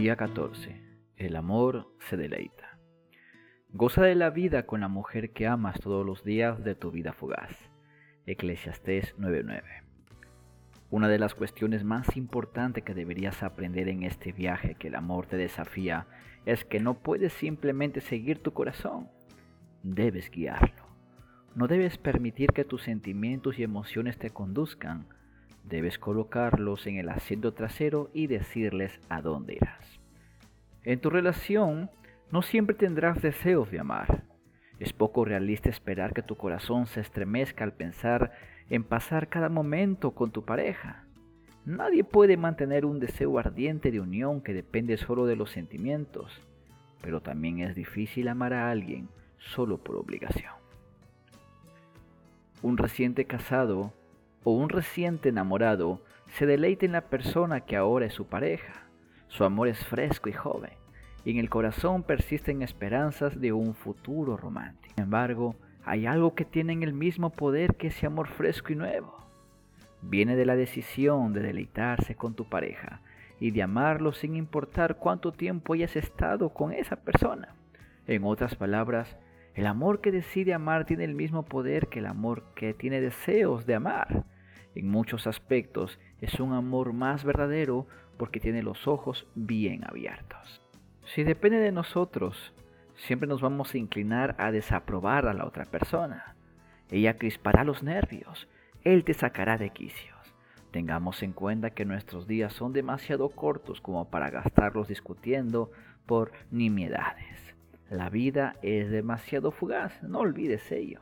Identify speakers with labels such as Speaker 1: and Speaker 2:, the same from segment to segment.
Speaker 1: Día 14. El amor se deleita. Goza de la vida con la mujer que amas todos los días de tu vida fugaz. Eclesiastés 9:9. Una de las cuestiones más importantes que deberías aprender en este viaje que el amor te desafía es que no puedes simplemente seguir tu corazón. Debes guiarlo. No debes permitir que tus sentimientos y emociones te conduzcan. Debes colocarlos en el asiento trasero y decirles a dónde irás. En tu relación no siempre tendrás deseos de amar. Es poco realista esperar que tu corazón se estremezca al pensar en pasar cada momento con tu pareja. Nadie puede mantener un deseo ardiente de unión que depende solo de los sentimientos, pero también es difícil amar a alguien solo por obligación. Un reciente casado o un reciente enamorado se deleita en la persona que ahora es su pareja. Su amor es fresco y joven, y en el corazón persisten esperanzas de un futuro romántico. Sin embargo, hay algo que tiene el mismo poder que ese amor fresco y nuevo. Viene de la decisión de deleitarse con tu pareja y de amarlo sin importar cuánto tiempo hayas estado con esa persona. En otras palabras, el amor que decide amar tiene el mismo poder que el amor que tiene deseos de amar. En muchos aspectos es un amor más verdadero porque tiene los ojos bien abiertos. Si depende de nosotros, siempre nos vamos a inclinar a desaprobar a la otra persona. Ella crispará los nervios, él te sacará de quicios. Tengamos en cuenta que nuestros días son demasiado cortos como para gastarlos discutiendo por nimiedades. La vida es demasiado fugaz, no olvides ello.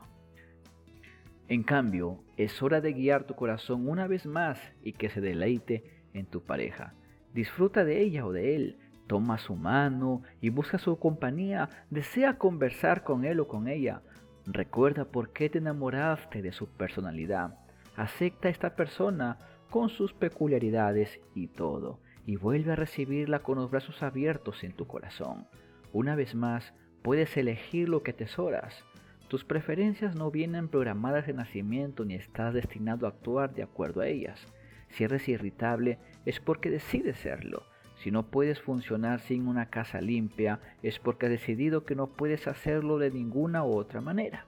Speaker 1: En cambio, es hora de guiar tu corazón una vez más y que se deleite en tu pareja. Disfruta de ella o de él, toma su mano y busca su compañía, desea conversar con él o con ella. Recuerda por qué te enamoraste de su personalidad. Acepta a esta persona con sus peculiaridades y todo, y vuelve a recibirla con los brazos abiertos en tu corazón. Una vez más, puedes elegir lo que atesoras. Tus preferencias no vienen programadas de nacimiento ni estás destinado a actuar de acuerdo a ellas. Si eres irritable es porque decides serlo. Si no puedes funcionar sin una casa limpia es porque has decidido que no puedes hacerlo de ninguna u otra manera.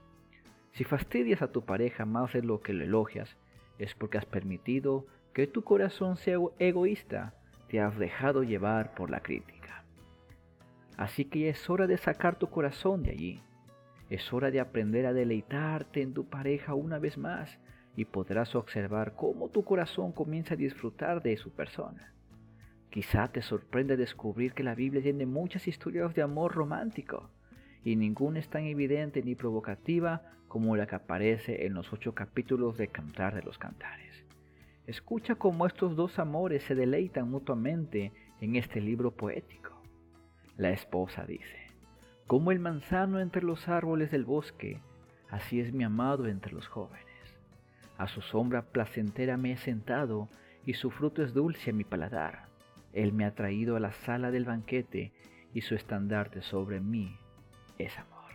Speaker 1: Si fastidias a tu pareja más de lo que lo elogias, es porque has permitido que tu corazón sea egoísta, te has dejado llevar por la crítica. Así que es hora de sacar tu corazón de allí. Es hora de aprender a deleitarte en tu pareja una vez más y podrás observar cómo tu corazón comienza a disfrutar de su persona. Quizá te sorprende descubrir que la Biblia tiene muchas historias de amor romántico y ninguna es tan evidente ni provocativa como la que aparece en los ocho capítulos de Cantar de los Cantares. Escucha cómo estos dos amores se deleitan mutuamente en este libro poético. La esposa dice, como el manzano entre los árboles del bosque, así es mi amado entre los jóvenes. A su sombra placentera me he sentado, y su fruto es dulce a mi paladar. Él me ha traído a la sala del banquete, y su estandarte sobre mí es amor.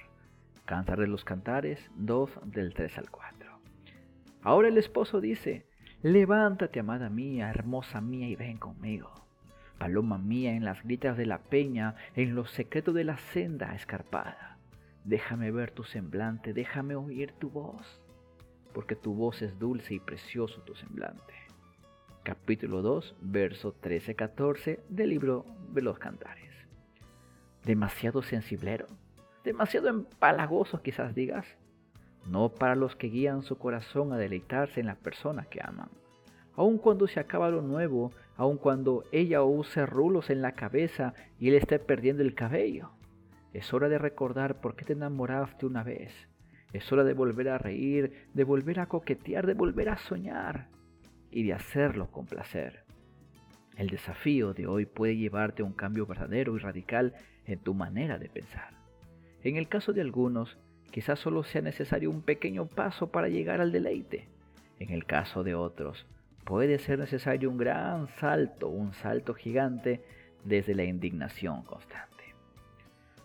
Speaker 1: Cantar de los Cantares 2 del 3 al 4. Ahora el esposo dice, levántate, amada mía, hermosa mía, y ven conmigo paloma mía en las gritas de la peña, en los secretos de la senda escarpada. Déjame ver tu semblante, déjame oír tu voz, porque tu voz es dulce y precioso tu semblante. Capítulo 2, verso 13-14 del libro de los Cantares. Demasiado sensiblero, demasiado empalagoso quizás digas, no para los que guían su corazón a deleitarse en la persona que aman aun cuando se acaba lo nuevo, aun cuando ella use rulos en la cabeza y él esté perdiendo el cabello. Es hora de recordar por qué te enamoraste una vez. Es hora de volver a reír, de volver a coquetear, de volver a soñar y de hacerlo con placer. El desafío de hoy puede llevarte a un cambio verdadero y radical en tu manera de pensar. En el caso de algunos, quizás solo sea necesario un pequeño paso para llegar al deleite. En el caso de otros, puede ser necesario un gran salto, un salto gigante desde la indignación constante.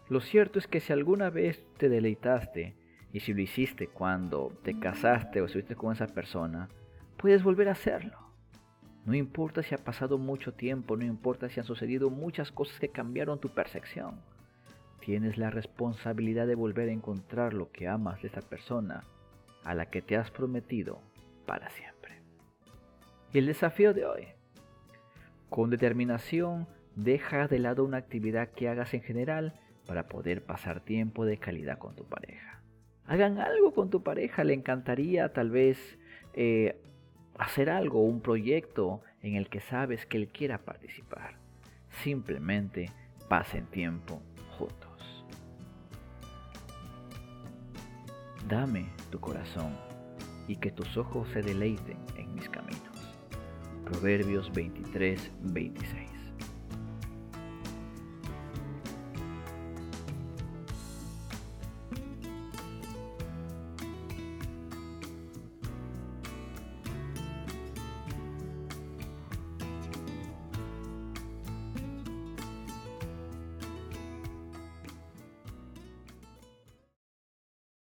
Speaker 1: Lo cierto es que si alguna vez te deleitaste y si lo hiciste cuando te casaste o estuviste con esa persona, puedes volver a hacerlo. No importa si ha pasado mucho tiempo, no importa si han sucedido muchas cosas que cambiaron tu percepción. Tienes la responsabilidad de volver a encontrar lo que amas de esa persona a la que te has prometido para siempre. Y el desafío de hoy. Con determinación, deja de lado una actividad que hagas en general para poder pasar tiempo de calidad con tu pareja. Hagan algo con tu pareja, le encantaría tal vez eh, hacer algo, un proyecto en el que sabes que él quiera participar. Simplemente pasen tiempo juntos. Dame tu corazón y que tus ojos se deleiten en mis caminos. Proverbios 23, 26.